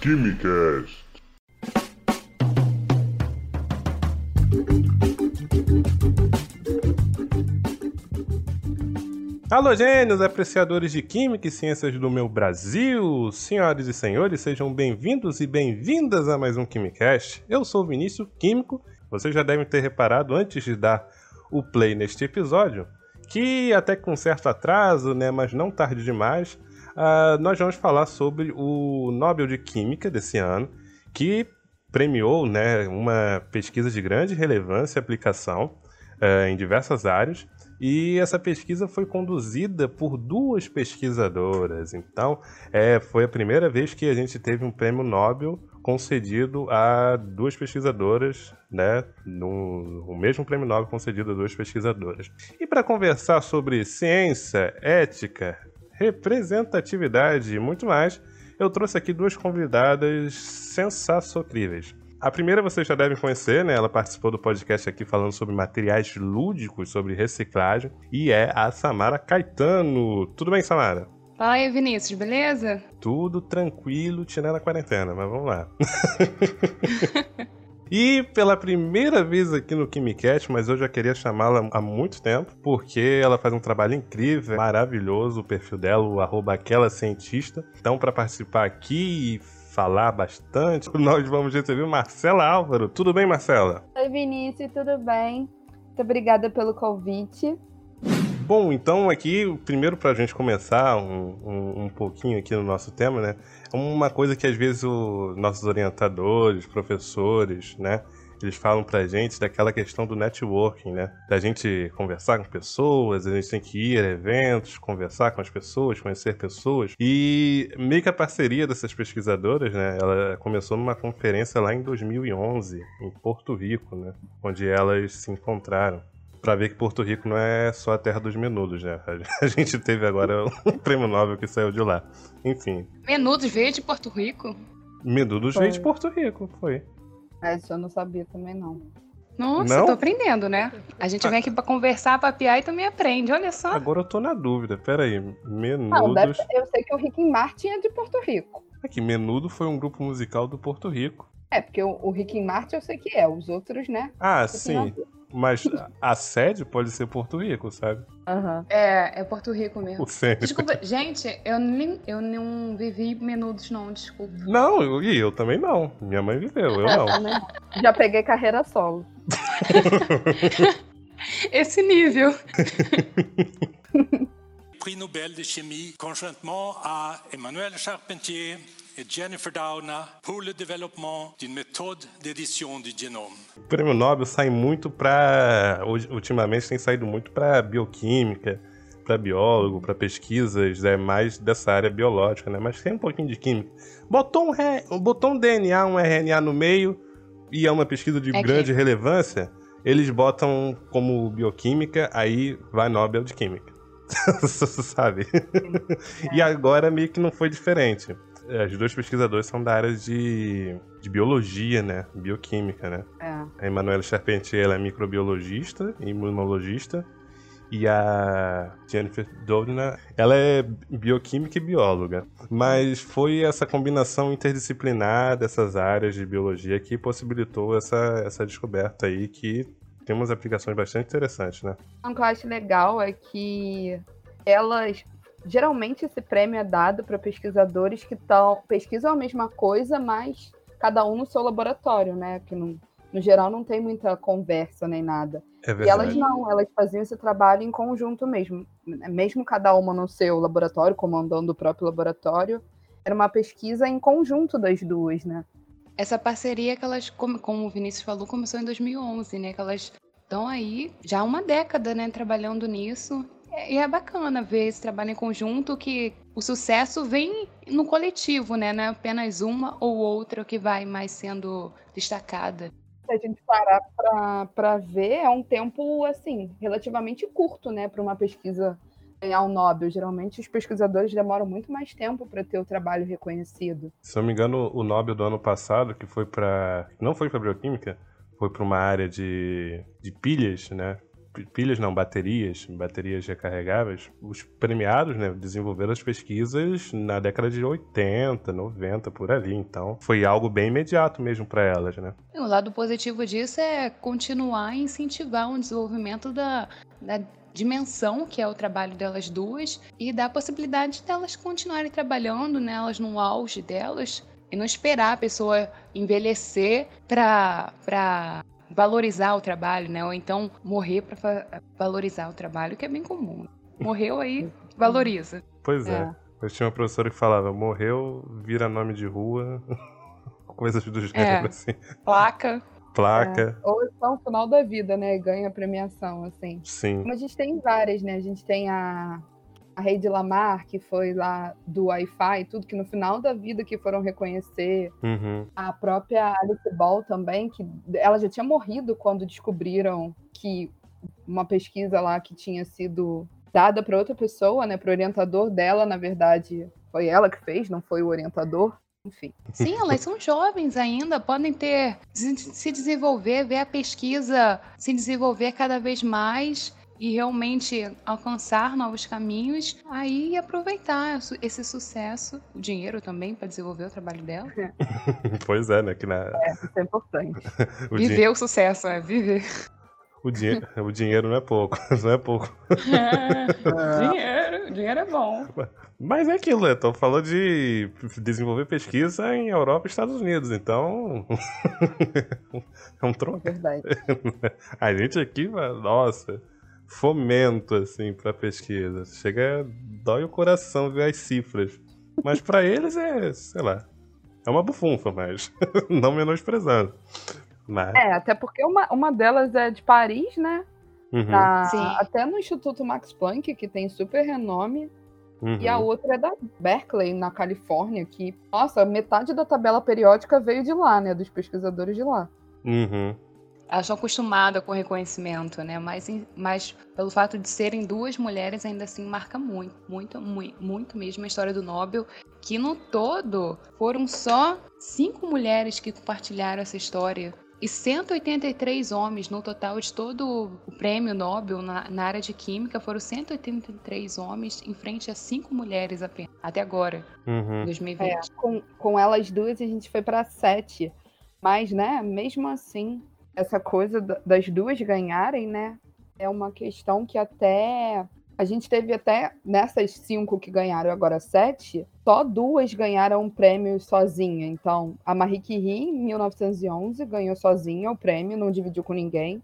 Quimicast. Alô, gênios, apreciadores de Química e Ciências do meu Brasil! Senhoras e senhores, sejam bem-vindos e bem-vindas a mais um Quimicast. Eu sou o Vinícius Químico. Vocês já devem ter reparado antes de dar o play neste episódio que, até com certo atraso, né, mas não tarde demais, uh, nós vamos falar sobre o Nobel de Química desse ano, que premiou né, uma pesquisa de grande relevância e aplicação uh, em diversas áreas e essa pesquisa foi conduzida por duas pesquisadoras. Então, é, foi a primeira vez que a gente teve um prêmio Nobel concedido a duas pesquisadoras, né? No, o mesmo prêmio Nobel concedido a duas pesquisadoras. E para conversar sobre ciência, ética, representatividade e muito mais, eu trouxe aqui duas convidadas sensacionais. A primeira vocês já devem conhecer, né? Ela participou do podcast aqui falando sobre materiais lúdicos, sobre reciclagem, e é a Samara Caetano. Tudo bem, Samara? Fala aí, Vinícius, beleza? Tudo tranquilo, tirando a quarentena, mas vamos lá. E pela primeira vez aqui no KimiCast, mas eu já queria chamá-la há muito tempo, porque ela faz um trabalho incrível, maravilhoso, o perfil dela, o arroba aquela cientista. Então, para participar aqui falar bastante, nós vamos receber Marcela Álvaro. Tudo bem, Marcela? Oi, Vinícius, tudo bem? Muito obrigada pelo convite. Bom, então aqui, primeiro para a gente começar um, um, um, pouquinho aqui no nosso tema, né? Uma coisa que às vezes os nossos orientadores, professores, né? eles falam pra gente daquela questão do networking, né? Da gente conversar com pessoas, a gente tem que ir a eventos, conversar com as pessoas, conhecer pessoas. E meio que a parceria dessas pesquisadoras, né? Ela começou numa conferência lá em 2011, em Porto Rico, né? Onde elas se encontraram para ver que Porto Rico não é só a terra dos menudos, né? A gente teve agora um prêmio Nobel que saiu de lá. Enfim. Menudos veio de Porto Rico? Menudos veio de Porto Rico, foi. É, isso eu não sabia também, não. Nossa, não? tô aprendendo, né? A gente vem aqui pra conversar, papiar e também aprende, olha só. Agora eu tô na dúvida, peraí. Menudos... Não, deve, eu sei que o Rick Martin é de Porto Rico. Aqui, Menudo foi um grupo musical do Porto Rico. É, porque o, o Rick Martin eu sei que é, os outros, né? Ah, sim. Mas a sede pode ser Porto Rico, sabe? Uhum. É, é Porto Rico mesmo. Desculpa, gente, eu, nem, eu não vivi menudos, não, desculpa. Não, eu, e eu também não. Minha mãe viveu, eu não. Já peguei carreira solo. Esse nível. Prix Nobel de Chimie, conjointement à Emmanuel Charpentier et Jennifer Doudna pour le développement d'une méthode d'édition du génome. O prêmio Nobel sai muito para. Ultimamente tem saído muito para bioquímica, para biólogo, para pesquisas é mais dessa área biológica, né? Mas tem um pouquinho de química. Botou um, re... botou um DNA, um RNA no meio e é uma pesquisa de é grande que... relevância, eles botam como bioquímica, aí vai Nobel de Química. Sabe? É. E agora meio que não foi diferente. É, as duas pesquisadoras são da área de, de biologia, né? Bioquímica, né? É. A Emanuela Charpentier ela é microbiologista, imunologista. E a Jennifer Doudna, ela é bioquímica e bióloga. Mas foi essa combinação interdisciplinar dessas áreas de biologia que possibilitou essa, essa descoberta aí que tem umas aplicações bastante interessantes, né? O que eu acho legal é que elas geralmente esse prêmio é dado para pesquisadores que tão, pesquisam a mesma coisa, mas cada um no seu laboratório, né? Que no, no geral não tem muita conversa nem nada. É e elas não, elas faziam esse trabalho em conjunto mesmo. Mesmo cada uma no seu laboratório, comandando o próprio laboratório, era uma pesquisa em conjunto das duas, né? Essa parceria que elas, como, como o Vinícius falou, começou em 2011, né? Que elas estão aí já há uma década, né, trabalhando nisso. E é bacana ver esse trabalho em conjunto, que o sucesso vem no coletivo, né? Não é apenas uma ou outra que vai mais sendo destacada. Se a gente parar para ver, é um tempo, assim, relativamente curto, né? Para uma pesquisa ganhar um Nobel. Geralmente os pesquisadores demoram muito mais tempo para ter o trabalho reconhecido. Se não me engano, o Nobel do ano passado, que foi para. Não foi para bioquímica, foi para uma área de, de pilhas, né? Pilhas não, baterias, baterias recarregáveis, os premiados, né, desenvolveram as pesquisas na década de 80, 90, por ali. Então, foi algo bem imediato mesmo para elas, né? O lado positivo disso é continuar a incentivar o desenvolvimento da, da dimensão que é o trabalho delas duas e dar a possibilidade delas continuarem trabalhando, né, elas no auge delas e não esperar a pessoa envelhecer para valorizar o trabalho, né? Ou então morrer para valorizar o trabalho, que é bem comum. Morreu aí, valoriza. Pois é. é. Eu tinha uma professora que falava: morreu, vira nome de rua, coisas do gênero, é. assim. Placa. Placa. É. Ou então, final da vida, né? Ganha premiação, assim. Sim. Mas a gente tem várias, né? A gente tem a a Rede Lamar, que foi lá do Wi-Fi, tudo que no final da vida que foram reconhecer. Uhum. A própria Alice Ball também, que ela já tinha morrido quando descobriram que uma pesquisa lá que tinha sido dada para outra pessoa, né, para o orientador dela, na verdade, foi ela que fez, não foi o orientador. Enfim. Sim, elas são jovens ainda, podem ter se desenvolver, ver a pesquisa se desenvolver cada vez mais e realmente alcançar novos caminhos, aí aproveitar esse sucesso, o dinheiro também para desenvolver o trabalho dela. pois é, né? Que na... É, isso é importante. o viver o sucesso, é viver. O, dinhe... o dinheiro não é pouco, não é pouco. É, dinheiro, dinheiro é bom. Mas é aquilo, né? Tô falando de desenvolver pesquisa em Europa e Estados Unidos, então. é um tronco. É verdade. A gente aqui, nossa fomento, assim, pra pesquisa. Chega, dói o coração ver as cifras. Mas para eles é, sei lá, é uma bufunfa, mas não menosprezando. Mas... É, até porque uma, uma delas é de Paris, né? Uhum. Tá, até no Instituto Max Planck, que tem super renome. Uhum. E a uhum. outra é da Berkeley, na Califórnia, que, nossa, metade da tabela periódica veio de lá, né? Dos pesquisadores de lá. Uhum elas estão acostumadas com o reconhecimento, né? Mas, mas pelo fato de serem duas mulheres, ainda assim marca muito, muito, muito, muito mesmo a história do Nobel, que no todo foram só cinco mulheres que compartilharam essa história. E 183 homens no total de todo o prêmio Nobel na, na área de química foram 183 homens em frente a cinco mulheres apenas, até agora, uhum. 2020. É, com, com elas duas a gente foi para sete. Mas, né, mesmo assim, essa coisa das duas ganharem, né? É uma questão que até. A gente teve até nessas cinco que ganharam agora sete, só duas ganharam um prêmio sozinha. Então, a Marie Curie, em 1911, ganhou sozinha o prêmio, não dividiu com ninguém.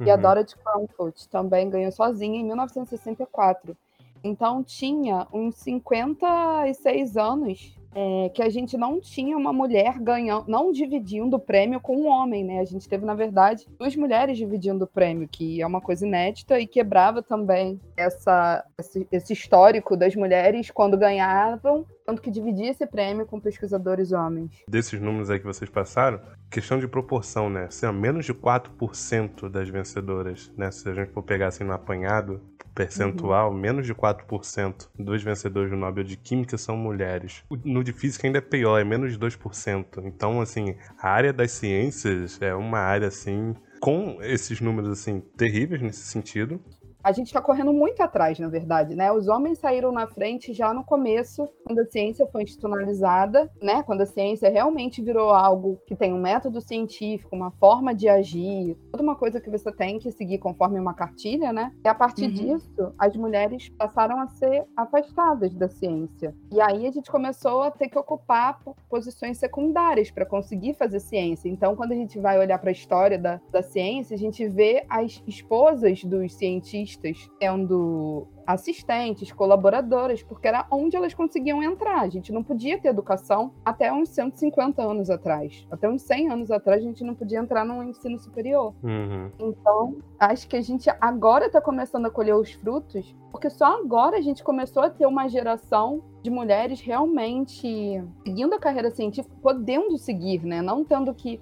Uhum. E a uhum. Dorothy Crumford também ganhou sozinha em 1964. Então, tinha uns 56 anos é, que a gente não tinha uma mulher ganhando, não dividindo o prêmio com um homem, né? A gente teve, na verdade, duas mulheres dividindo o prêmio, que é uma coisa inédita e quebrava também essa, esse, esse histórico das mulheres quando ganhavam, tanto que dividia esse prêmio com pesquisadores homens. Desses números aí que vocês passaram, questão de proporção, né? Assim, menos de 4% das vencedoras, né? Se a gente for pegar assim no apanhado, percentual, uhum. menos de 4% dos vencedores do Nobel de Química são mulheres. No de Física ainda é pior, é menos de 2%. Então, assim, a área das ciências é uma área, assim, com esses números, assim, terríveis nesse sentido, a gente está correndo muito atrás, na verdade, né? Os homens saíram na frente já no começo, quando a ciência foi institucionalizada, né? Quando a ciência realmente virou algo que tem um método científico, uma forma de agir, toda uma coisa que você tem que seguir conforme uma cartilha, né? E a partir uhum. disso, as mulheres passaram a ser afastadas da ciência. E aí a gente começou a ter que ocupar posições secundárias para conseguir fazer ciência. Então, quando a gente vai olhar para a história da, da ciência, a gente vê as esposas dos cientistas cientistas sendo assistentes, colaboradoras, porque era onde elas conseguiam entrar. A gente não podia ter educação até uns 150 anos atrás. Até uns 100 anos atrás, a gente não podia entrar no ensino superior. Uhum. Então, acho que a gente agora está começando a colher os frutos, porque só agora a gente começou a ter uma geração de mulheres realmente seguindo a carreira científica, podendo seguir, né? Não tendo que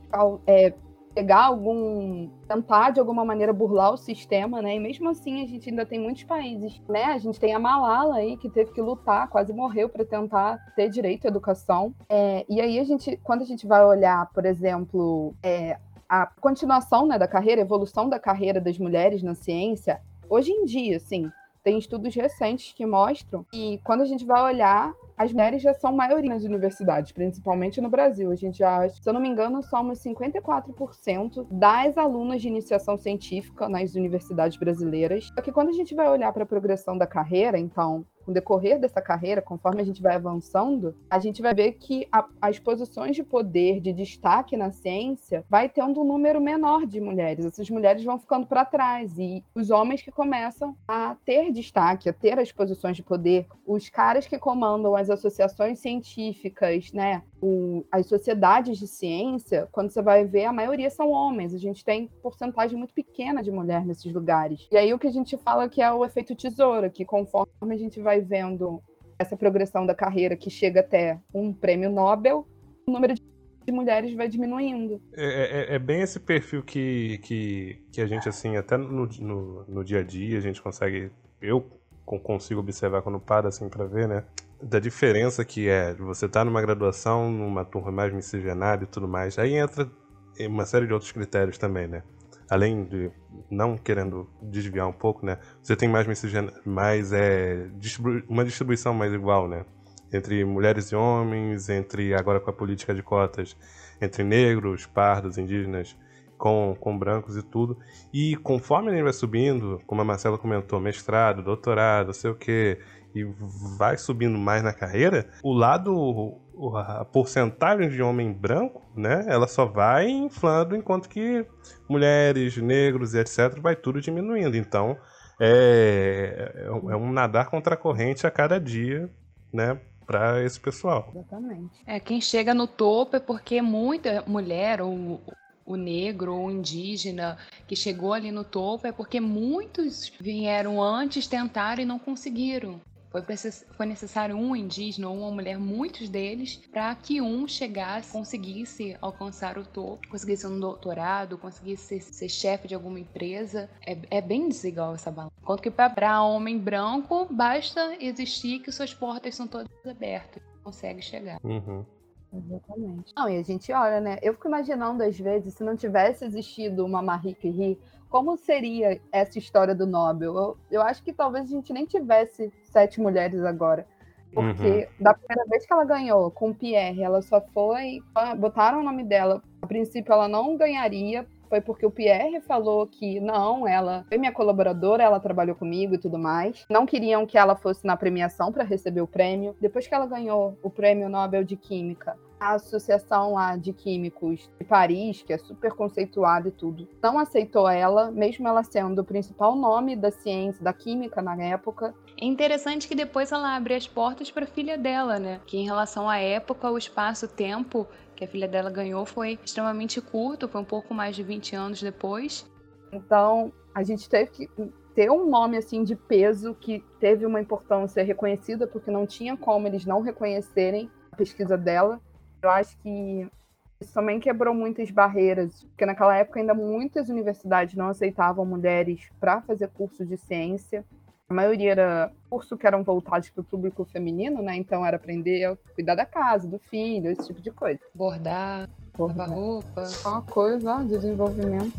é, pegar algum. tentar de alguma maneira burlar o sistema, né? E mesmo assim a gente ainda tem muitos países, né? A gente tem a Malala aí que teve que lutar, quase morreu para tentar ter direito à educação. É, e aí a gente, quando a gente vai olhar, por exemplo, é, a continuação né, da carreira, a evolução da carreira das mulheres na ciência, hoje em dia, sim, tem estudos recentes que mostram que quando a gente vai olhar, as mulheres já são maioria nas universidades, principalmente no Brasil. A gente já, se eu não me engano, somos 54% das alunas de iniciação científica nas universidades brasileiras. Só que quando a gente vai olhar para a progressão da carreira, então, com o decorrer dessa carreira, conforme a gente vai avançando, a gente vai ver que a, as posições de poder, de destaque na ciência, vai tendo um número menor de mulheres. Essas mulheres vão ficando para trás e os homens que começam a ter destaque, a ter as posições de poder, os caras que comandam as associações científicas, né, o, as sociedades de ciência, quando você vai ver, a maioria são homens. A gente tem porcentagem muito pequena de mulher nesses lugares. E aí o que a gente fala que é o efeito tesoura, que conforme a gente vai vendo essa progressão da carreira que chega até um prêmio Nobel, o número de mulheres vai diminuindo. É, é, é, bem esse perfil que, que, que a gente, assim, até no, no, no dia a dia, a gente consegue. Eu consigo observar quando para assim para ver, né? Da diferença que é você tá numa graduação, numa turma mais miscigenada e tudo mais. Aí entra uma série de outros critérios também, né? Além de não querendo desviar um pouco, né? Você tem mais miscigenada, mais é distribu uma distribuição mais igual, né? Entre mulheres e homens, entre agora com a política de cotas, entre negros, pardos, indígenas, com, com brancos e tudo. E conforme gente vai subindo, como a Marcela comentou, mestrado, doutorado, sei o que, e vai subindo mais na carreira, o lado, a porcentagem de homem branco, né, ela só vai inflando, enquanto que mulheres, negros e etc. vai tudo diminuindo. Então, é, é, é um nadar contra a corrente a cada dia, né, para esse pessoal. Exatamente. É, quem chega no topo é porque muita mulher ou o negro ou indígena que chegou ali no topo é porque muitos vieram antes, tentaram e não conseguiram. Foi, foi necessário um indígena ou uma mulher, muitos deles, para que um chegasse, conseguisse alcançar o topo, conseguisse um doutorado, conseguisse ser, ser chefe de alguma empresa. É, é, bem desigual essa balança. Enquanto que para homem branco, basta existir que suas portas são todas abertas. Consegue chegar. Uhum. Exatamente. Não, e a gente olha, né? Eu fico imaginando, às vezes, se não tivesse existido uma Marie Curie, como seria essa história do Nobel? Eu, eu acho que talvez a gente nem tivesse sete mulheres agora. Porque uhum. da primeira vez que ela ganhou com o Pierre, ela só foi. Botaram o nome dela. A princípio, ela não ganharia, foi porque o Pierre falou que não, ela foi minha colaboradora, ela trabalhou comigo e tudo mais. Não queriam que ela fosse na premiação para receber o prêmio. Depois que ela ganhou o prêmio Nobel de Química, a Associação lá de Químicos de Paris, que é super conceituada e tudo, não aceitou ela, mesmo ela sendo o principal nome da ciência, da química na época. É interessante que depois ela abre as portas para a filha dela, né? Que em relação à época, o espaço-tempo que a filha dela ganhou foi extremamente curto, foi um pouco mais de 20 anos depois. Então, a gente teve que ter um nome assim de peso que teve uma importância reconhecida, porque não tinha como eles não reconhecerem a pesquisa dela. Eu acho que isso também quebrou muitas barreiras, porque naquela época ainda muitas universidades não aceitavam mulheres para fazer cursos de ciência. A maioria era curso que eram voltados para o público feminino, né? Então era aprender a cuidar da casa, do filho, esse tipo de coisa. Bordar, lavar roupa. Só uma coisa, ó, desenvolvimento.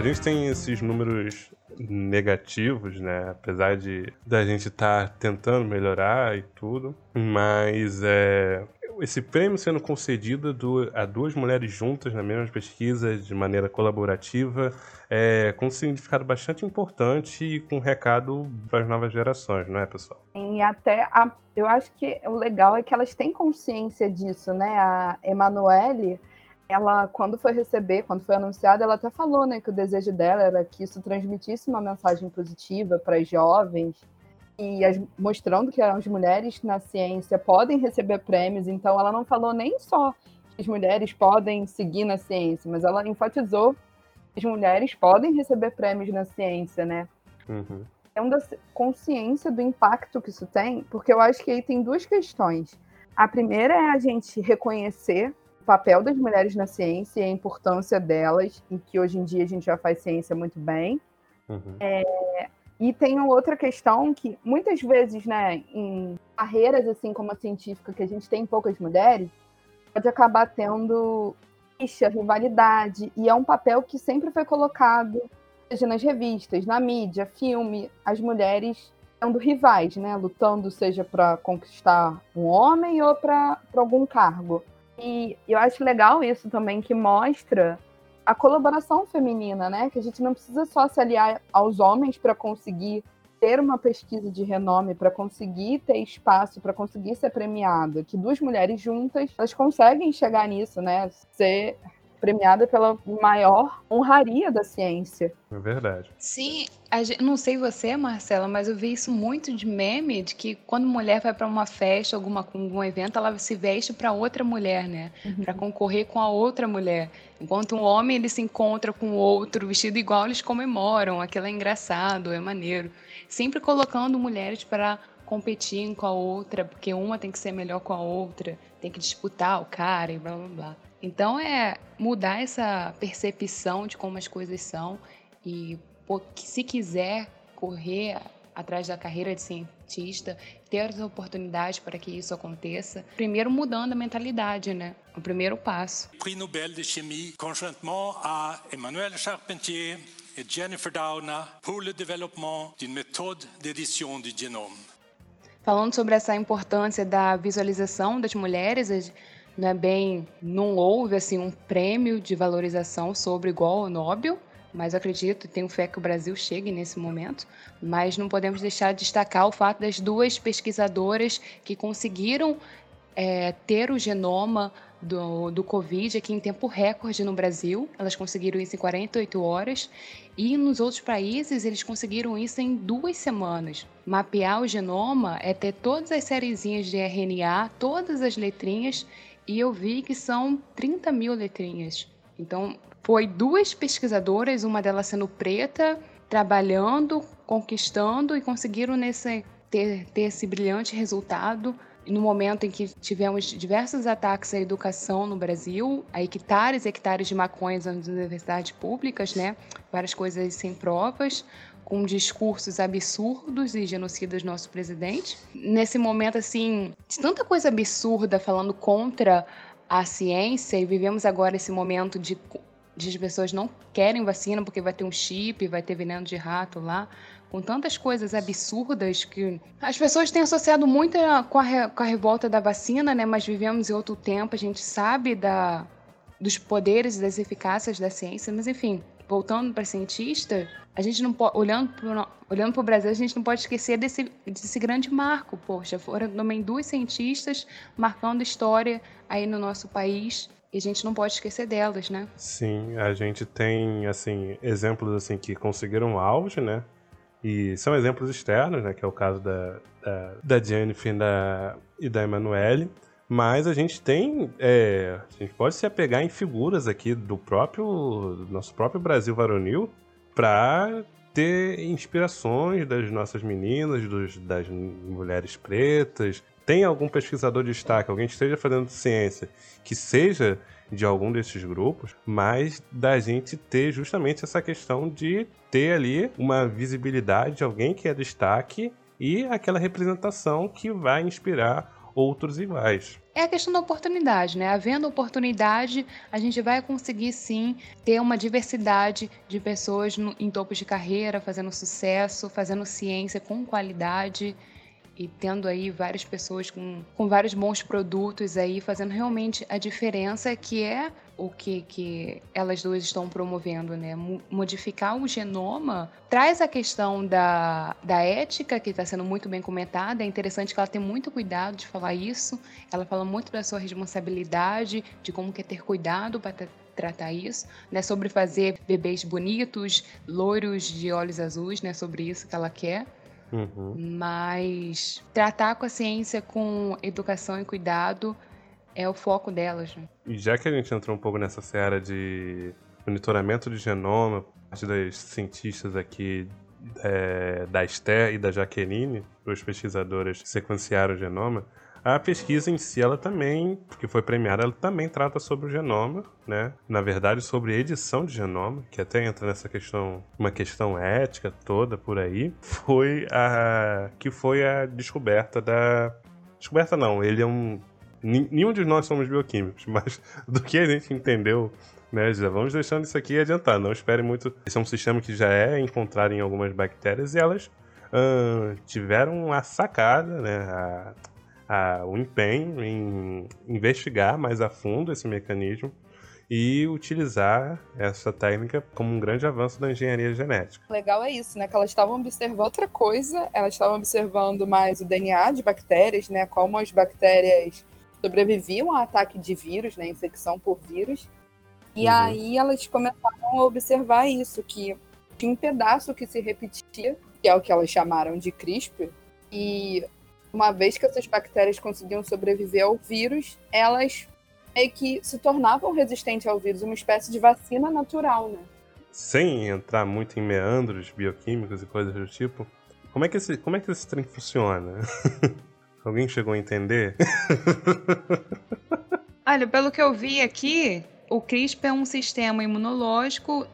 A gente tem esses números negativos, né? Apesar de da gente estar tá tentando melhorar e tudo, mas é, esse prêmio sendo concedido do, a duas mulheres juntas na mesma pesquisa de maneira colaborativa é, com um significado bastante importante e com um recado para as novas gerações, não é, pessoal? E até a, eu acho que o legal é que elas têm consciência disso, né? A Emanuele ela, quando foi receber, quando foi anunciada, ela até falou, né, que o desejo dela era que isso transmitisse uma mensagem positiva para as jovens e as, mostrando que as mulheres na ciência podem receber prêmios. Então, ela não falou nem só que as mulheres podem seguir na ciência, mas ela enfatizou que as mulheres podem receber prêmios na ciência, né? Uhum. É uma consciência do impacto que isso tem, porque eu acho que aí tem duas questões. A primeira é a gente reconhecer papel das mulheres na ciência e a importância delas, em que hoje em dia a gente já faz ciência muito bem. Uhum. É, e tem outra questão que muitas vezes, né, em carreiras assim como a científica, que a gente tem poucas mulheres, pode acabar tendo rixa, rivalidade, e é um papel que sempre foi colocado, seja nas revistas, na mídia, filme, as mulheres sendo rivais, né, lutando seja para conquistar um homem ou para algum cargo. E eu acho legal isso também que mostra a colaboração feminina, né? Que a gente não precisa só se aliar aos homens para conseguir ter uma pesquisa de renome, para conseguir ter espaço, para conseguir ser premiada. Que duas mulheres juntas, elas conseguem chegar nisso, né? Ser premiada pela maior honraria da ciência. É verdade. Sim, gente, não sei você, Marcela, mas eu vi isso muito de meme, de que quando mulher vai para uma festa, alguma, algum evento, ela se veste para outra mulher, né? Uhum. Para concorrer com a outra mulher. Enquanto um homem ele se encontra com outro vestido igual, eles comemoram. Aquilo é engraçado, é maneiro. Sempre colocando mulheres para competir com a outra, porque uma tem que ser melhor com a outra, tem que disputar o cara e blá blá blá. Então é mudar essa percepção de como as coisas são e se quiser correr atrás da carreira de cientista, ter as oportunidades para que isso aconteça, primeiro mudando a mentalidade, né? O primeiro passo. Prix Nobel de Chimie, conjointement à Emmanuel Charpentier et Jennifer Doudna pour le développement d'une méthode d'édition du génome. Falando sobre essa importância da visualização das mulheres, não é bem, não houve assim um prêmio de valorização sobre igual ao Nobel, mas acredito, tenho fé que o Brasil chegue nesse momento. Mas não podemos deixar de destacar o fato das duas pesquisadoras que conseguiram é, ter o genoma do, do Covid aqui em tempo recorde no Brasil. Elas conseguiram isso em 48 horas. E nos outros países, eles conseguiram isso em duas semanas. Mapear o genoma é ter todas as sériezinhas de RNA, todas as letrinhas e eu vi que são 30 mil letrinhas. Então, foi duas pesquisadoras, uma delas sendo preta, trabalhando, conquistando e conseguiram nesse, ter, ter esse brilhante resultado no momento em que tivemos diversos ataques à educação no Brasil, a hectares e hectares de maconhas nas universidades públicas, né? Várias coisas sem provas com discursos absurdos e genocidas nosso presidente. Nesse momento, assim, de tanta coisa absurda falando contra a ciência, e vivemos agora esse momento de, de as pessoas não querem vacina porque vai ter um chip, vai ter veneno de rato lá, com tantas coisas absurdas que as pessoas têm associado muito com a, com a revolta da vacina, né? Mas vivemos em outro tempo, a gente sabe da, dos poderes e das eficácias da ciência, mas enfim, voltando para cientista, a gente não pode, olhando para olhando o Brasil, a gente não pode esquecer desse, desse grande marco. Poxa, foram também duas cientistas marcando história aí no nosso país. E a gente não pode esquecer delas, né? Sim, a gente tem, assim, exemplos, assim, que conseguiram auge, né? E são exemplos externos, né? Que é o caso da, da, da Jennifer da, e da Emanuele. Mas a gente tem. É, a gente pode se apegar em figuras aqui do próprio. Do nosso próprio Brasil varonil para ter inspirações das nossas meninas, dos, das mulheres pretas. Tem algum pesquisador de destaque, alguém que esteja fazendo ciência, que seja de algum desses grupos, mas da gente ter justamente essa questão de ter ali uma visibilidade de alguém que é destaque e aquela representação que vai inspirar outros iguais. É a questão da oportunidade, né? Havendo oportunidade, a gente vai conseguir sim ter uma diversidade de pessoas no, em topos de carreira, fazendo sucesso, fazendo ciência com qualidade e tendo aí várias pessoas com, com vários bons produtos aí, fazendo realmente a diferença que é o que, que elas duas estão promovendo, né? Modificar o genoma traz a questão da, da ética, que está sendo muito bem comentada. É interessante que ela tem muito cuidado de falar isso. Ela fala muito da sua responsabilidade, de como quer ter cuidado para tratar isso, né? Sobre fazer bebês bonitos, loiros de olhos azuis, né? Sobre isso que ela quer. Uhum. Mas tratar com a ciência com educação e cuidado é o foco delas. Né? E já que a gente entrou um pouco nessa seara de monitoramento de genoma, parte das cientistas aqui é, da Esther e da Jaqueline, duas pesquisadoras que sequenciaram o genoma, A pesquisa em si, ela também, que foi premiada, ela também trata sobre o genoma, né? Na verdade, sobre edição de genoma, que até entra nessa questão, uma questão ética toda por aí, foi a que foi a descoberta da descoberta não, ele é um nenhum de nós somos bioquímicos, mas do que a gente entendeu né, já vamos deixando isso aqui adiantar, não espere muito. Esse é um sistema que já é encontrado em algumas bactérias e elas uh, tiveram a sacada, né, a, a, o empenho em investigar mais a fundo esse mecanismo e utilizar essa técnica como um grande avanço da engenharia genética. Legal é isso, né? Que elas estavam observando outra coisa, elas estavam observando mais o DNA de bactérias, né? Como as bactérias sobreviviam ao ataque de vírus, né? Infecção por vírus. E uhum. aí elas começaram a observar isso, que tinha um pedaço que se repetia, que é o que elas chamaram de CRISPR, e uma vez que essas bactérias conseguiam sobreviver ao vírus, elas meio que se tornavam resistentes ao vírus, uma espécie de vacina natural, né? Sem entrar muito em meandros bioquímicos e coisas do tipo, como é que esse, como é que esse trem funciona? Alguém chegou a entender? Olha, pelo que eu vi aqui, o CRISPR é um sistema imunológico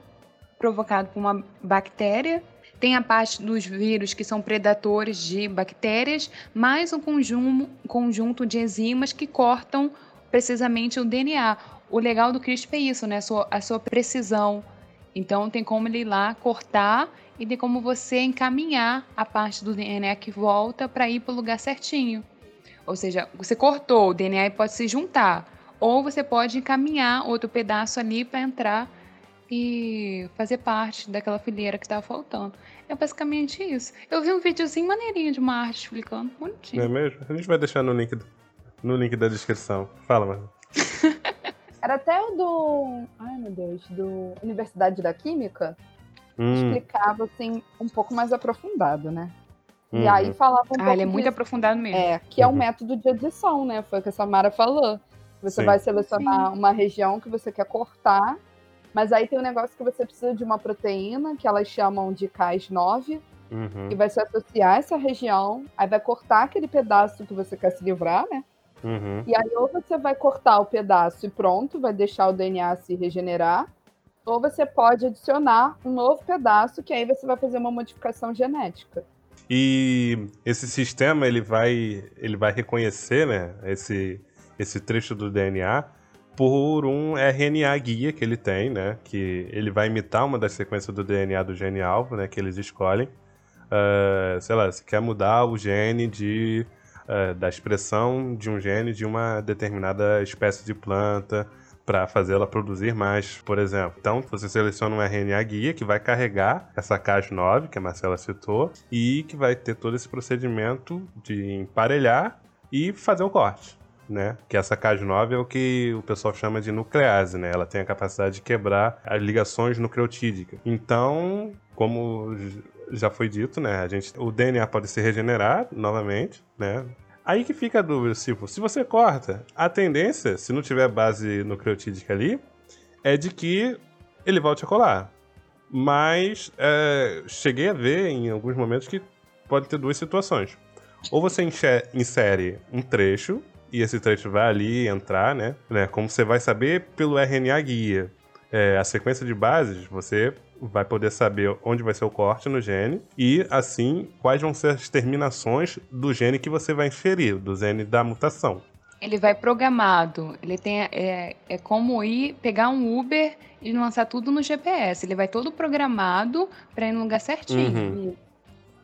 provocado por uma bactéria tem a parte dos vírus que são predatores de bactérias, mais um conjunto, conjunto de enzimas que cortam precisamente o DNA. O legal do CRISPR é isso, né? A sua, a sua precisão. Então tem como ele ir lá cortar e tem como você encaminhar a parte do DNA que volta para ir para o lugar certinho. Ou seja, você cortou, o DNA pode se juntar. Ou você pode encaminhar outro pedaço ali para entrar e fazer parte daquela fileira que estava faltando. É basicamente isso. Eu vi um videozinho maneirinho de uma arte explicando, bonitinho. Não é mesmo? A gente vai deixar no link, no link da descrição. Fala, mano. Era até o do. Ai, meu Deus, do Universidade da Química. Hum. Explicava, assim, um pouco mais aprofundado, né? Uhum. E aí falava um ah, pouco. ele é muito aprofundado mesmo. É, que é um uhum. método de edição, né? Foi o que a Samara falou. Você Sim. vai selecionar Sim. uma região que você quer cortar mas aí tem um negócio que você precisa de uma proteína, que elas chamam de Cas9, uhum. que vai se associar a essa região, aí vai cortar aquele pedaço que você quer se livrar, né? Uhum. E aí ou você vai cortar o pedaço e pronto, vai deixar o DNA se regenerar, ou você pode adicionar um novo pedaço, que aí você vai fazer uma modificação genética. E esse sistema ele vai ele vai reconhecer, né, esse esse trecho do DNA por um RNA guia que ele tem, né? Que ele vai imitar uma das sequências do DNA do gene alvo, né? Que eles escolhem. Uh, sei lá, se quer mudar o gene de, uh, da expressão de um gene de uma determinada espécie de planta para fazê-la produzir mais, por exemplo. Então, você seleciona um RNA guia que vai carregar essa Cas9, que a Marcela citou, e que vai ter todo esse procedimento de emparelhar e fazer o corte né? Que essa Cas9 é o que o pessoal chama de nuclease, né? Ela tem a capacidade de quebrar as ligações nucleotídicas. Então, como já foi dito, né? A gente, o DNA pode se regenerar novamente, né? Aí que fica a dúvida, tipo, se você corta, a tendência, se não tiver base nucleotídica ali, é de que ele volte a colar. Mas é, cheguei a ver em alguns momentos que pode ter duas situações. Ou você insere um trecho e esse trecho vai ali entrar, né? né? Como você vai saber pelo RNA guia. É, a sequência de bases, você vai poder saber onde vai ser o corte no gene e, assim, quais vão ser as terminações do gene que você vai inferir, do gene da mutação. Ele vai programado. Ele tem é, é como ir pegar um Uber e lançar tudo no GPS. Ele vai todo programado para ir no lugar certinho. Uhum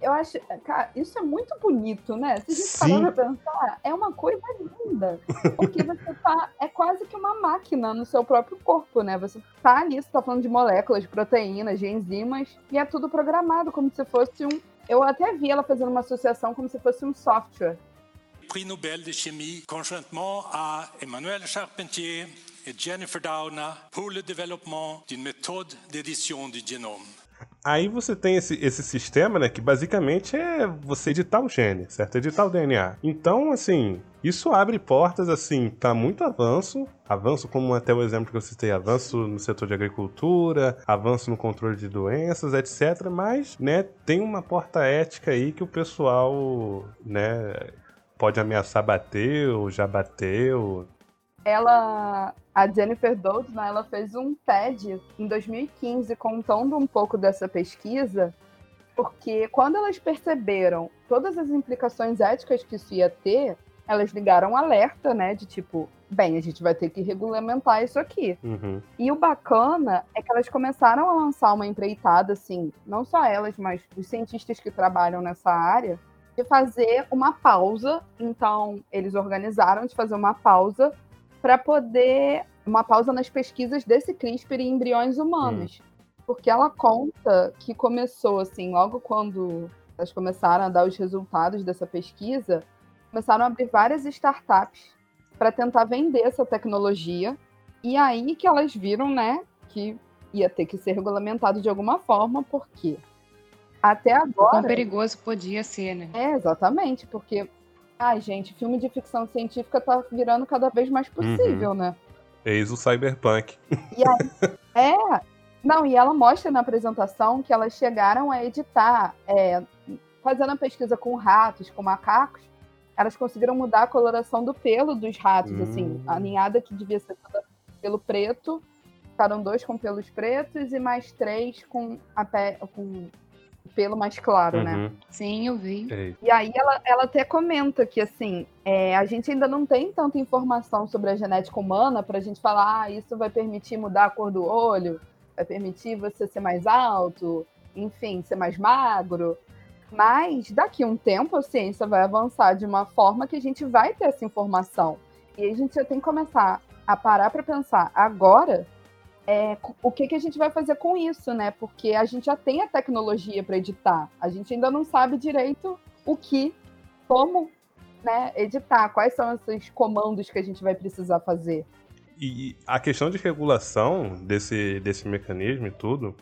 eu acho, cara, isso é muito bonito, né? Se a gente parar pra pensar, é uma coisa linda. Porque você tá. É quase que uma máquina no seu próprio corpo, né? Você tá ali, você tá falando de moléculas, de proteínas, de enzimas, e é tudo programado, como se fosse um. Eu até vi ela fazendo uma associação como se fosse um software. Prix Nobel de Chimie, conjointement à Emmanuel Charpentier et Jennifer Doudna pour le développement d'une méthode d'édition du génome. Aí você tem esse, esse sistema, né, que basicamente é você editar o gene, certo? Editar o DNA. Então, assim, isso abre portas, assim, para muito avanço. Avanço, como até o exemplo que eu citei, avanço no setor de agricultura, avanço no controle de doenças, etc. Mas, né, tem uma porta ética aí que o pessoal, né, pode ameaçar bater ou já bateu? Ela, a Jennifer Doudna, ela fez um TED em 2015 contando um pouco dessa pesquisa, porque quando elas perceberam todas as implicações éticas que isso ia ter, elas ligaram um alerta, né, de tipo, bem, a gente vai ter que regulamentar isso aqui. Uhum. E o bacana é que elas começaram a lançar uma empreitada, assim, não só elas, mas os cientistas que trabalham nessa área, de fazer uma pausa. Então, eles organizaram de fazer uma pausa para poder. Uma pausa nas pesquisas desse CRISPR em embriões humanos. Hum. Porque ela conta que começou, assim, logo quando elas começaram a dar os resultados dessa pesquisa, começaram a abrir várias startups para tentar vender essa tecnologia. E aí que elas viram, né, que ia ter que ser regulamentado de alguma forma, porque até agora. Quão perigoso podia ser, né? É, exatamente, porque. Ai, gente, filme de ficção científica tá virando cada vez mais possível, uhum. né? Eis o cyberpunk. E aí, é. Não, e ela mostra na apresentação que elas chegaram a editar, é, fazendo a pesquisa com ratos, com macacos, elas conseguiram mudar a coloração do pelo dos ratos, assim, hum. assim, a ninhada que devia ser toda pelo preto, ficaram dois com pelos pretos e mais três com a pé, com pelo mais claro, né? uhum. né? Sim, eu vi. E aí ela, ela até comenta que, assim, é, a gente ainda não tem tanta informação sobre a genética humana para a gente falar, ah, isso vai permitir mudar a cor do olho, vai permitir você ser mais alto, enfim, ser mais magro. Mas daqui a um tempo a ciência vai avançar de uma forma que a gente vai ter essa informação. E a gente já tem que começar a parar para pensar agora é, o que, que a gente vai fazer com isso, né? Porque a gente já tem a tecnologia para editar, a gente ainda não sabe direito o que, como né, editar, quais são esses comandos que a gente vai precisar fazer. E a questão de regulação desse, desse mecanismo e tudo,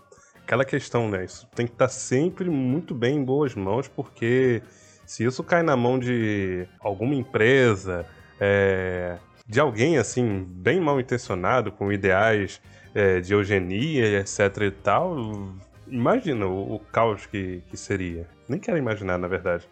aquela questão, né? Isso tem que estar sempre muito bem em boas mãos, porque se isso cai na mão de alguma empresa, é, de alguém assim, bem mal intencionado, com ideais é, de eugenia, etc e tal, imagina o, o caos que, que seria. Nem quero imaginar, na verdade.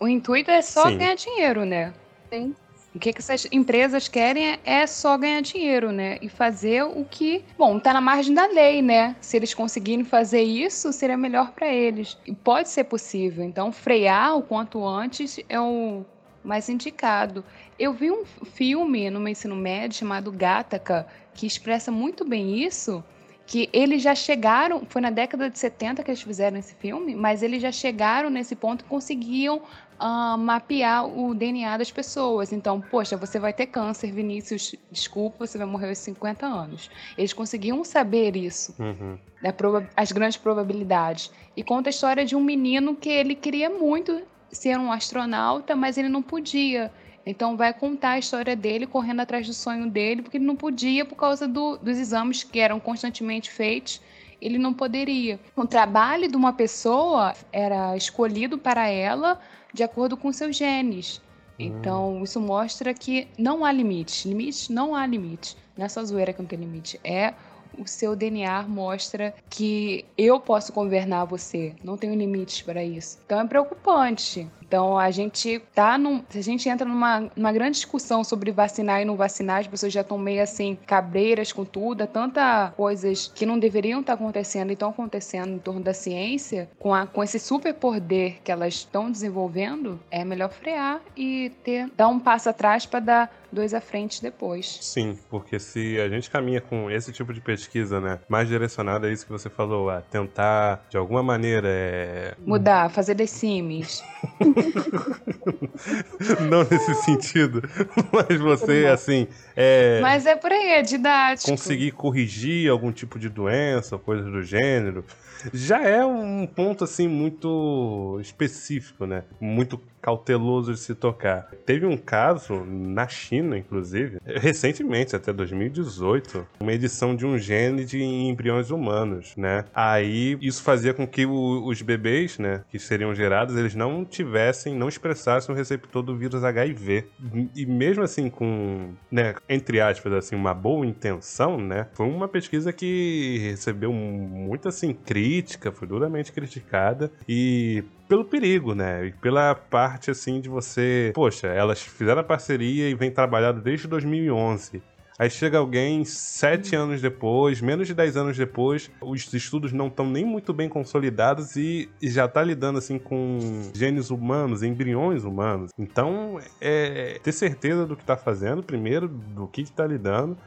O intuito é só Sim. ganhar dinheiro, né? Sim. O que, que essas empresas querem é só ganhar dinheiro, né? E fazer o que, bom, tá na margem da lei, né? Se eles conseguirem fazer isso, seria melhor para eles. E pode ser possível. Então, frear o quanto antes é o mais indicado. Eu vi um filme no meu ensino médio chamado Gataca, que expressa muito bem isso, que eles já chegaram, foi na década de 70 que eles fizeram esse filme, mas eles já chegaram nesse ponto e conseguiam uh, mapear o DNA das pessoas. Então, poxa, você vai ter câncer, Vinícius, desculpa, você vai morrer aos 50 anos. Eles conseguiam saber isso, uhum. né, as grandes probabilidades. E conta a história de um menino que ele queria muito ser um astronauta, mas ele não podia. Então vai contar a história dele correndo atrás do sonho dele, porque ele não podia por causa do, dos exames que eram constantemente feitos. Ele não poderia. O trabalho de uma pessoa era escolhido para ela de acordo com seus genes. Então, isso mostra que não há limite. Limite? Não há limite. Não é só zoeira que não tem limite. É o seu DNA mostra que eu posso governar você. Não tenho limites para isso. Então é preocupante. Então a gente tá num. Se a gente entra numa, numa grande discussão sobre vacinar e não vacinar, as pessoas já estão meio assim, cabreiras com tudo, tanta coisas que não deveriam estar tá acontecendo e estão acontecendo em torno da ciência, com, a, com esse super poder que elas estão desenvolvendo, é melhor frear e ter dar um passo atrás para dar dois à frente depois. Sim, porque se a gente caminha com esse tipo de pesquisa, né, mais direcionada a isso que você falou, a tentar de alguma maneira é... mudar, fazer Sims. Não nesse sentido, mas você, assim. É, mas é por aí, é didático. Conseguir corrigir algum tipo de doença, coisas do gênero já é um ponto assim muito específico, né? Muito cauteloso de se tocar. Teve um caso na China, inclusive, recentemente, até 2018, uma edição de um gene de embriões humanos, né? Aí isso fazia com que o, os bebês, né, que seriam gerados, eles não tivessem, não expressassem o receptor do vírus HIV. E mesmo assim com, né, entre aspas, assim, uma boa intenção, né? Foi uma pesquisa que recebeu muito assim crítica, foi duramente criticada e pelo perigo, né? E pela parte assim de você, poxa, elas fizeram a parceria e vem trabalhando desde 2011. Aí chega alguém sete Uhum. anos depois, menos de dez anos depois, os estudos não estão nem muito bem consolidados e, e já tá lidando assim com genes humanos, embriões humanos. Então, é ter certeza do que tá fazendo, primeiro, do que, que tá lidando,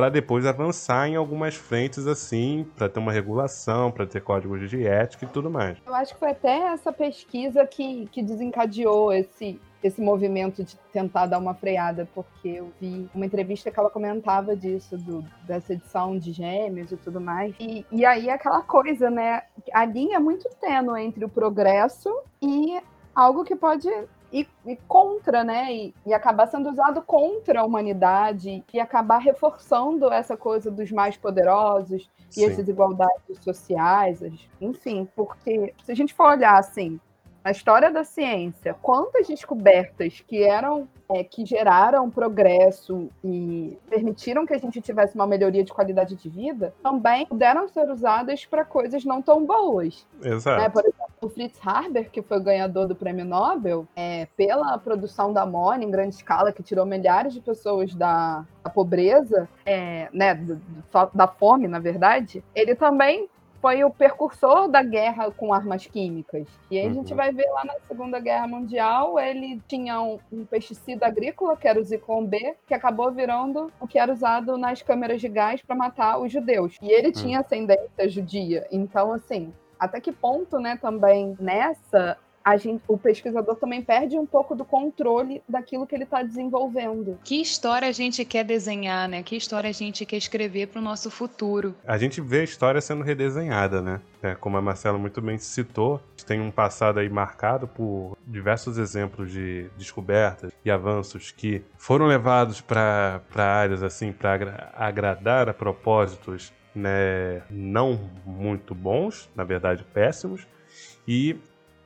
para depois avançar em algumas frentes assim, para ter uma regulação, para ter códigos de ética e tudo mais. Eu acho que foi até essa pesquisa que, que desencadeou esse, esse movimento de tentar dar uma freada, porque eu vi uma entrevista que ela comentava disso, do, dessa edição de gêmeos e tudo mais. E, e aí aquela coisa, né? A linha é muito tênue entre o progresso e algo que pode ir, ir contra, né? E, e acabar sendo usado contra a humanidade e acabar reforçando essa coisa dos mais poderosos e Sim. as desigualdades sociais, enfim, porque se a gente for olhar assim, na história da ciência, quantas descobertas que eram é, que geraram progresso e permitiram que a gente tivesse uma melhoria de qualidade de vida, também puderam ser usadas para coisas não tão boas. Exato. né? Por exemplo, o Fritz Haber, que foi o ganhador do prêmio Nobel, é, pela produção da amônia em grande escala, que tirou milhares de pessoas da, da pobreza, é, né, da fome, na verdade, ele também foi o precursor da guerra com armas químicas. E aí a gente Uhum. vai ver lá na Segunda Guerra Mundial, ele tinha um, um pesticida agrícola, que era o Zyklon B, que acabou virando o que era usado nas câmeras de gás para matar os judeus. E ele tinha ascendência judia. Então, assim, até que ponto, né, também nessa, gente, o pesquisador também perde um pouco do controle daquilo que ele está desenvolvendo. Que história a gente quer desenhar, né? Que história a gente quer escrever para o nosso futuro. A gente vê a história sendo redesenhada, né? É, como a Marcela muito bem citou, tem um passado aí marcado por diversos exemplos de descobertas e avanços que foram levados para áreas assim para agradar a propósitos né, não muito bons, na verdade péssimos, e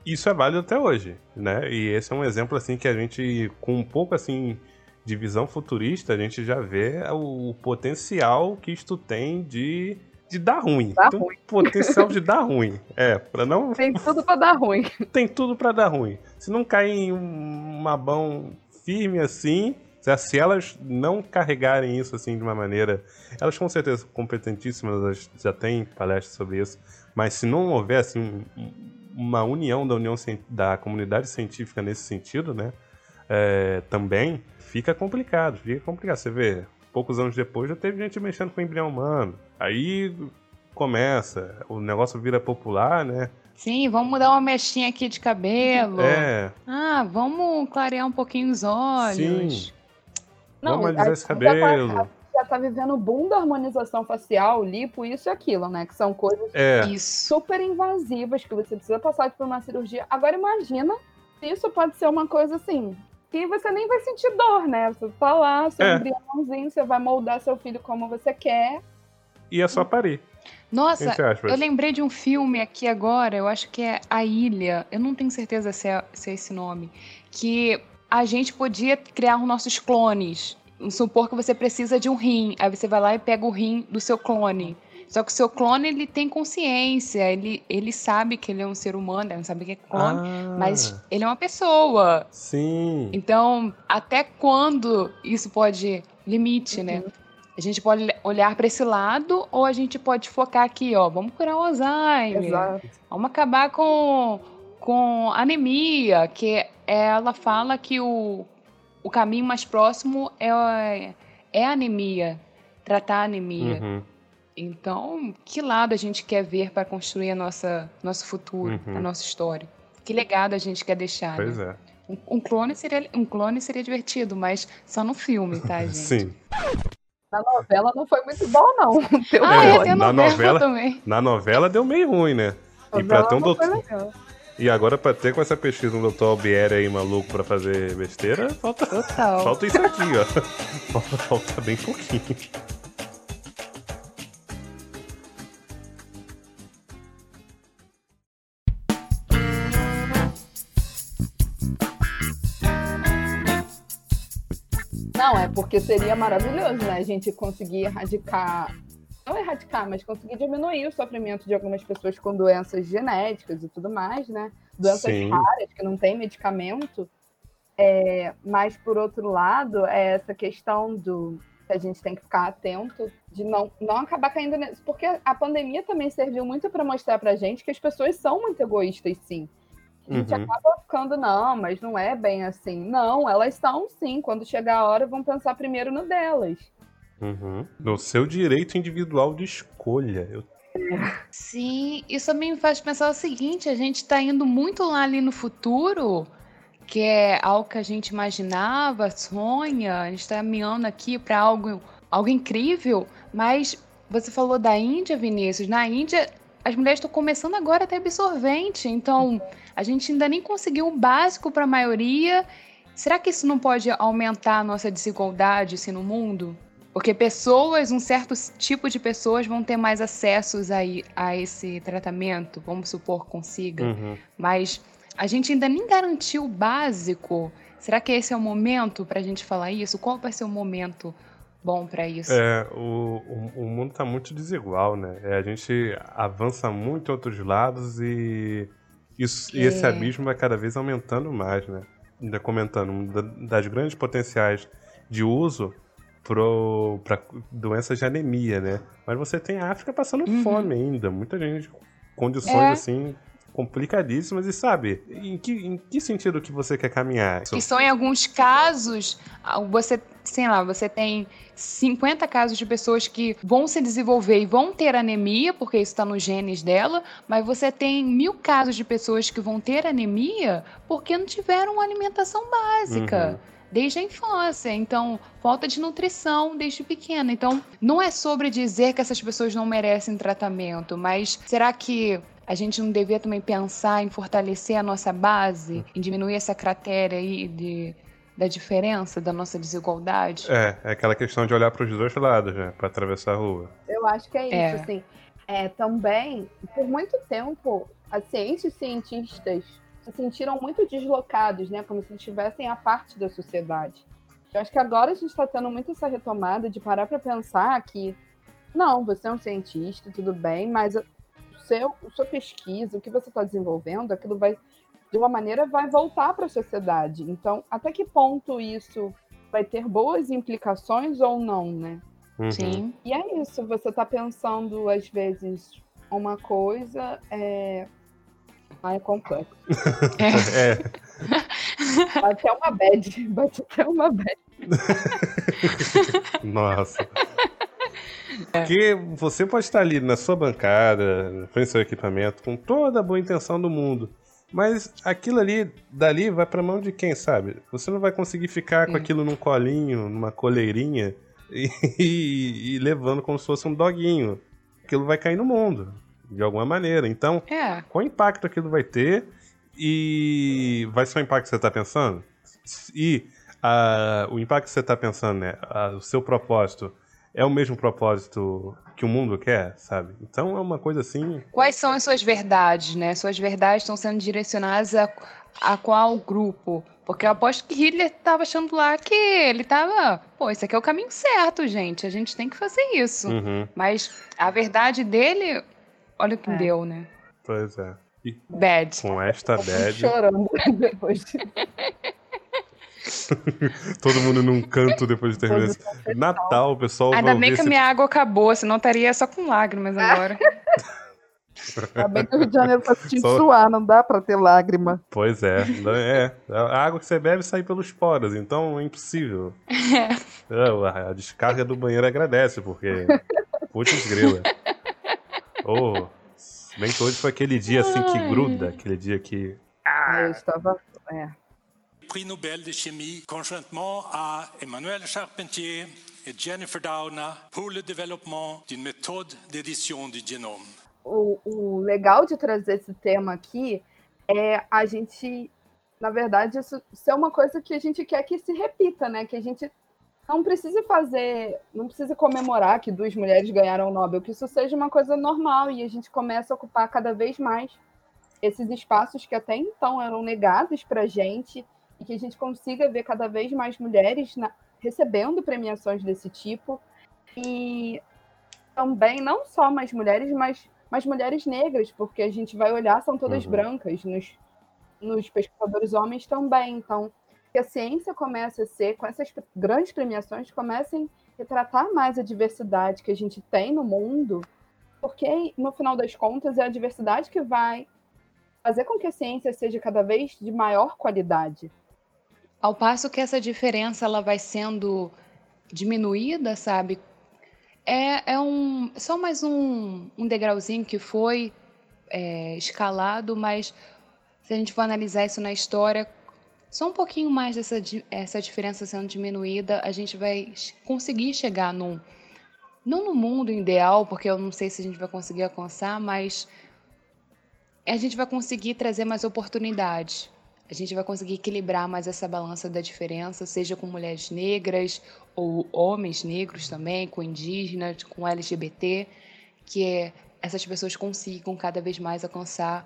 isso é válido até hoje, né? E esse é um exemplo assim que a gente com um pouco assim de visão futurista, a gente já vê o potencial que isto tem de, de dar ruim. Dar Tem um ruim. potencial de dar ruim. É, para não Tem tudo para dar ruim. tem tudo pra dar ruim. Se não cair em um- uma mão firme assim, se- elas não carregarem isso assim de uma maneira, elas com certeza são competentíssimas, elas já têm palestras sobre isso, mas se não houver assim um- uma união da união da comunidade científica nesse sentido, né, é, também fica complicado, fica complicado. Você vê, poucos anos depois já teve gente mexendo com embrião humano. Aí começa, o negócio vira popular, né? Sim, vamos mudar uma mechinha aqui de cabelo. É, Ah, vamos clarear um pouquinho os olhos. Sim. Vamos alisar esse já tá- tá vivendo o boom da harmonização facial, lipo, isso e aquilo, né? Que são coisas É, super invasivas que você precisa passar por uma cirurgia. Agora imagina se isso pode ser uma coisa assim, que você nem vai sentir dor, né? Você tá lá, seu É. embriãozinho, você vai moldar seu filho como você quer. e é só parir. Nossa, eu lembrei de um filme aqui agora, eu acho que é A Ilha, eu não tenho certeza se é, se é esse nome, que a gente podia criar os nossos clones. Vamos supor que você precisa de um rim, aí você vai lá e pega o rim do seu clone. Só que o seu clone, ele tem consciência, ele, ele sabe que ele é um ser humano, ele não sabe que é clone, Ah, mas ele é uma pessoa. Sim. Então, até quando isso pode limite, né? A gente pode olhar para esse lado ou a gente pode focar aqui, ó, vamos curar o Alzheimer. Exato. Vamos acabar com com anemia, que ela fala que o, o caminho mais próximo é é a anemia, tratar a anemia. Uhum. Então, que lado a gente quer ver para construir a nossa nosso futuro, Uhum. a nossa história? Que legado a gente quer deixar? Pois né? é. Um, um clone seria um clone seria divertido, mas só no filme, tá, gente? Sim. Na novela não foi muito bom, não. Teu Ah, É, na novela, novela- também. Na novela deu meio ruim, né? E pra ter um doutor. E agora pra ter com essa pesquisa um doutor Albieri aí maluco pra fazer besteira, falta, Total. falta isso aqui, ó. Falta, falta bem pouquinho. Não, é porque seria maravilhoso, né? A gente conseguir erradicar. Não erradicar, mas conseguir diminuir o sofrimento de algumas pessoas com doenças genéticas e tudo mais, né? doenças Sim. raras que não tem medicamento. É, mas, por outro lado, é essa questão do que a gente tem que ficar atento de não, não acabar caindo nisso. Porque a pandemia também serviu muito para mostrar pra gente que as pessoas são muito egoístas, sim. A gente Uhum. acaba ficando, não, mas não é bem assim. Não, elas são sim. Quando chegar a hora, vão pensar primeiro no delas. Uhum. No seu direito individual de escolha. Eu- Sim, isso também me faz pensar o seguinte: a gente está indo muito lá ali no futuro, que é algo que a gente imaginava, sonha, a gente está caminhando aqui para algo, algo incrível, mas você falou da Índia, Vinícius. Na Índia, as mulheres estão começando agora a ter absorvente, então a gente ainda nem conseguiu o básico para a maioria. Será que isso não pode aumentar a nossa desigualdade assim, no mundo? Porque pessoas, um certo tipo de pessoas vão ter mais acessos a, a esse tratamento, vamos supor que consiga. Uhum. Mas a gente ainda nem garantiu o básico. Será que esse é o momento para a gente falar isso? Qual vai ser o momento bom para isso? É, o, o, o mundo tá muito desigual, né? É, a gente avança muito em outros lados e, isso, e esse É. abismo vai cada vez aumentando mais, né? Ainda comentando, um da- das grandes potenciais de uso para doenças de anemia, né? Mas você tem a África passando Uhum. fome ainda, muita gente com condições É. assim complicadíssimas e sabe, em que, em que sentido que você quer caminhar? Que são, em alguns casos, ah, você, sei lá, você tem 50 casos de pessoas que vão se desenvolver e vão ter anemia, porque isso está nos genes dela, mas você tem mil casos de pessoas que vão ter anemia porque não tiveram alimentação básica. Uhum. Desde a infância, então falta de nutrição desde pequena. Então, não é sobre dizer que essas pessoas não merecem tratamento, mas será que a gente não devia também pensar em fortalecer a nossa base, em diminuir essa cratera aí de, da diferença, da nossa desigualdade? É, é aquela questão de olhar para os dois lados, né? Para atravessar a rua. Eu acho que é isso, É. assim. É, também, por muito tempo, assim, esses cientistas se sentiram muito deslocados, né? Como se estivessem à parte da sociedade. Eu acho que agora a gente está tendo muito essa retomada de parar para pensar que, não, você é um cientista, tudo bem, mas o seu, a sua pesquisa, o que você está desenvolvendo, aquilo vai, de uma maneira, vai voltar para a sociedade. Então, até que ponto isso vai ter boas implicações ou não, né? Uhum. Sim. E é isso, você tá pensando, às vezes, uma coisa, é. Ah, é complexo. É, Bate até uma bad. Bate até uma bad. nossa. Porque você pode estar ali na sua bancada, do seu equipamento, com toda a boa intenção do mundo. Mas aquilo ali, dali, vai pra mão de quem, sabe? Você não vai conseguir ficar com aquilo num colinho, numa coleirinha e, e- e levando como se fosse um doguinho. Aquilo vai cair no mundo, de alguma maneira. Então, É. qual impacto aquilo vai ter e vai ser o impacto que você está pensando? E o impacto que você está pensando, né? o seu propósito é o mesmo propósito que o mundo quer, sabe? Então é uma coisa assim. Quais são as suas verdades, né? Suas verdades estão sendo direcionadas a, a qual grupo? Porque eu aposto que Hitler estava achando lá que ele estava, pô, esse aqui é o caminho certo, gente. A gente tem que fazer isso. Uhum, Mas a verdade dele, olha o que É. deu, né? pois é. E Bad. com esta bad, chorando depois de todo mundo num canto depois de terminar esse. Natal, o pessoal vai Ainda ouvir bem que a esse... minha água acabou, senão estaria só com lágrimas agora. Ainda bem que o Rio de Janeiro tá te Só- suar, não dá pra ter lágrima. Pois é, não é. A água que você bebe sai pelos poros, então é impossível. É, a a descarga do banheiro agradece, porque. Putz, grila. Oh, se bem que hoje foi aquele dia assim que gruda, aquele dia que. Eu estava. É. Prix Nobel de chimie, conjointement à Emmanuel Charpentier et Jennifer Doudna pour le développement d'une méthode d'édition du génome. o, o legal de trazer esse tema aqui é a gente, na verdade, isso ser uma coisa que a gente quer que se repita, né? Que a gente não precise fazer, não precisa comemorar que duas mulheres ganharam o Nobel, que isso seja uma coisa normal e a gente comece a ocupar cada vez mais esses espaços que até então eram negados para a gente e que a gente consiga ver cada vez mais mulheres na- recebendo premiações desse tipo e também não só mais mulheres, mas mas mulheres negras, porque a gente vai olhar, são todas Uhum. brancas nos, nos pesquisadores homens também. Então, que a ciência comece a ser, com essas grandes premiações, comecem a retratar mais a diversidade que a gente tem no mundo, porque, no final das contas, é a diversidade que vai fazer com que a ciência seja cada vez de maior qualidade. Ao passo que essa diferença ela vai sendo diminuída, sabe? É, é um, só mais um, um degrauzinho que foi é, escalado, mas se a gente for analisar isso na história, só um pouquinho mais dessa essa diferença sendo diminuída, a gente vai conseguir chegar num. Não no mundo ideal, porque eu não sei se a gente vai conseguir alcançar, mas a gente vai conseguir trazer mais oportunidades. A gente vai conseguir equilibrar mais essa balança da diferença, seja com mulheres negras ou homens negros também, com indígenas, com LGBT, que é, essas pessoas consigam cada vez mais alcançar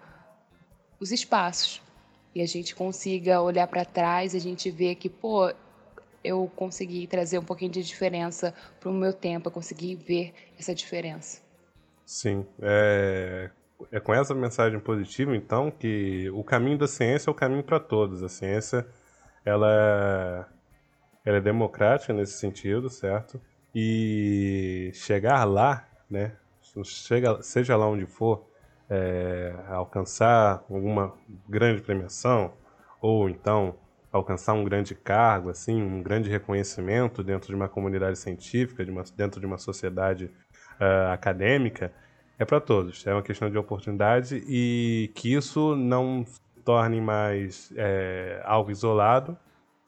os espaços e a gente consiga olhar para trás, a gente ver que, pô, eu consegui trazer um pouquinho de diferença para o meu tempo, eu consegui ver essa diferença. Sim, é, é com essa mensagem positiva, então, que o caminho da ciência é o caminho para todos. A ciência, ela, ela é democrática nesse sentido, certo? E chegar lá, né, chega, seja lá onde for, é, alcançar alguma grande premiação, ou então alcançar um grande cargo, assim, um grande reconhecimento dentro de uma comunidade científica, de uma, dentro de uma sociedade uh, acadêmica, é para todos. É uma questão de oportunidade e que isso não se torne mais é, algo isolado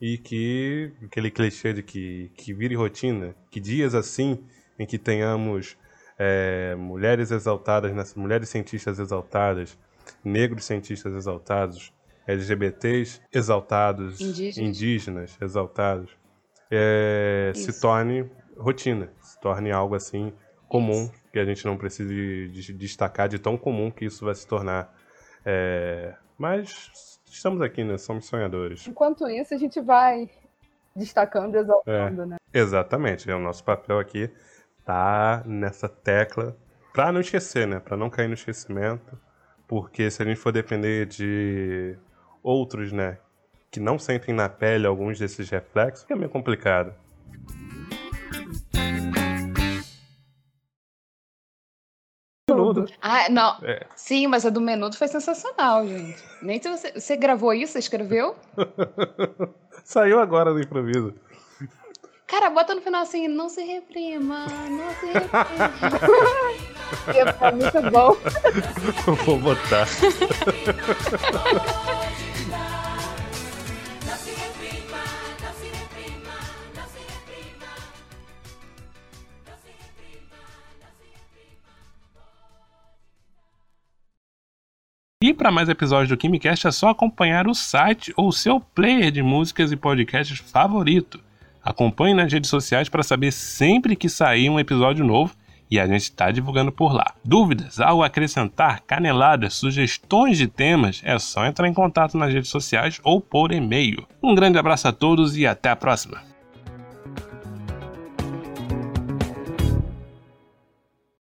e que aquele clichê de que, que vire rotina, que dias assim em que tenhamos é, mulheres exaltadas, mulheres cientistas exaltadas, negros cientistas exaltados, LGBTs exaltados, indígenas, indígenas exaltados, é, se torne rotina, se torne algo assim comum isso que a gente não precise de destacar de tão comum que isso vai se tornar. É... Mas estamos aqui, né? Somos sonhadores. Enquanto isso, a gente vai destacando exaltando, é, né? Exatamente. É o nosso papel aqui tá nessa tecla para não esquecer, né? Para não cair no esquecimento, porque se a gente for depender de outros, né, que não sentem na pele alguns desses reflexos, fica meio complicado. Menudo. Ah, não. É. Sim, mas a do Menudo foi sensacional, gente. Nem se você, você gravou isso, você escreveu? Saiu agora no improviso. Cara, bota no final assim, não se reprima, não se reprima. é muito bom. Vou botar. E para mais episódios do KimiCast é só acompanhar o site ou seu player de músicas e podcasts favorito. Acompanhe nas redes sociais para saber sempre que sair um episódio novo e a gente está divulgando por lá. Dúvidas, algo a acrescentar, caneladas, sugestões de temas, é só entrar em contato nas redes sociais ou por e-mail. Um grande abraço a todos e até a próxima!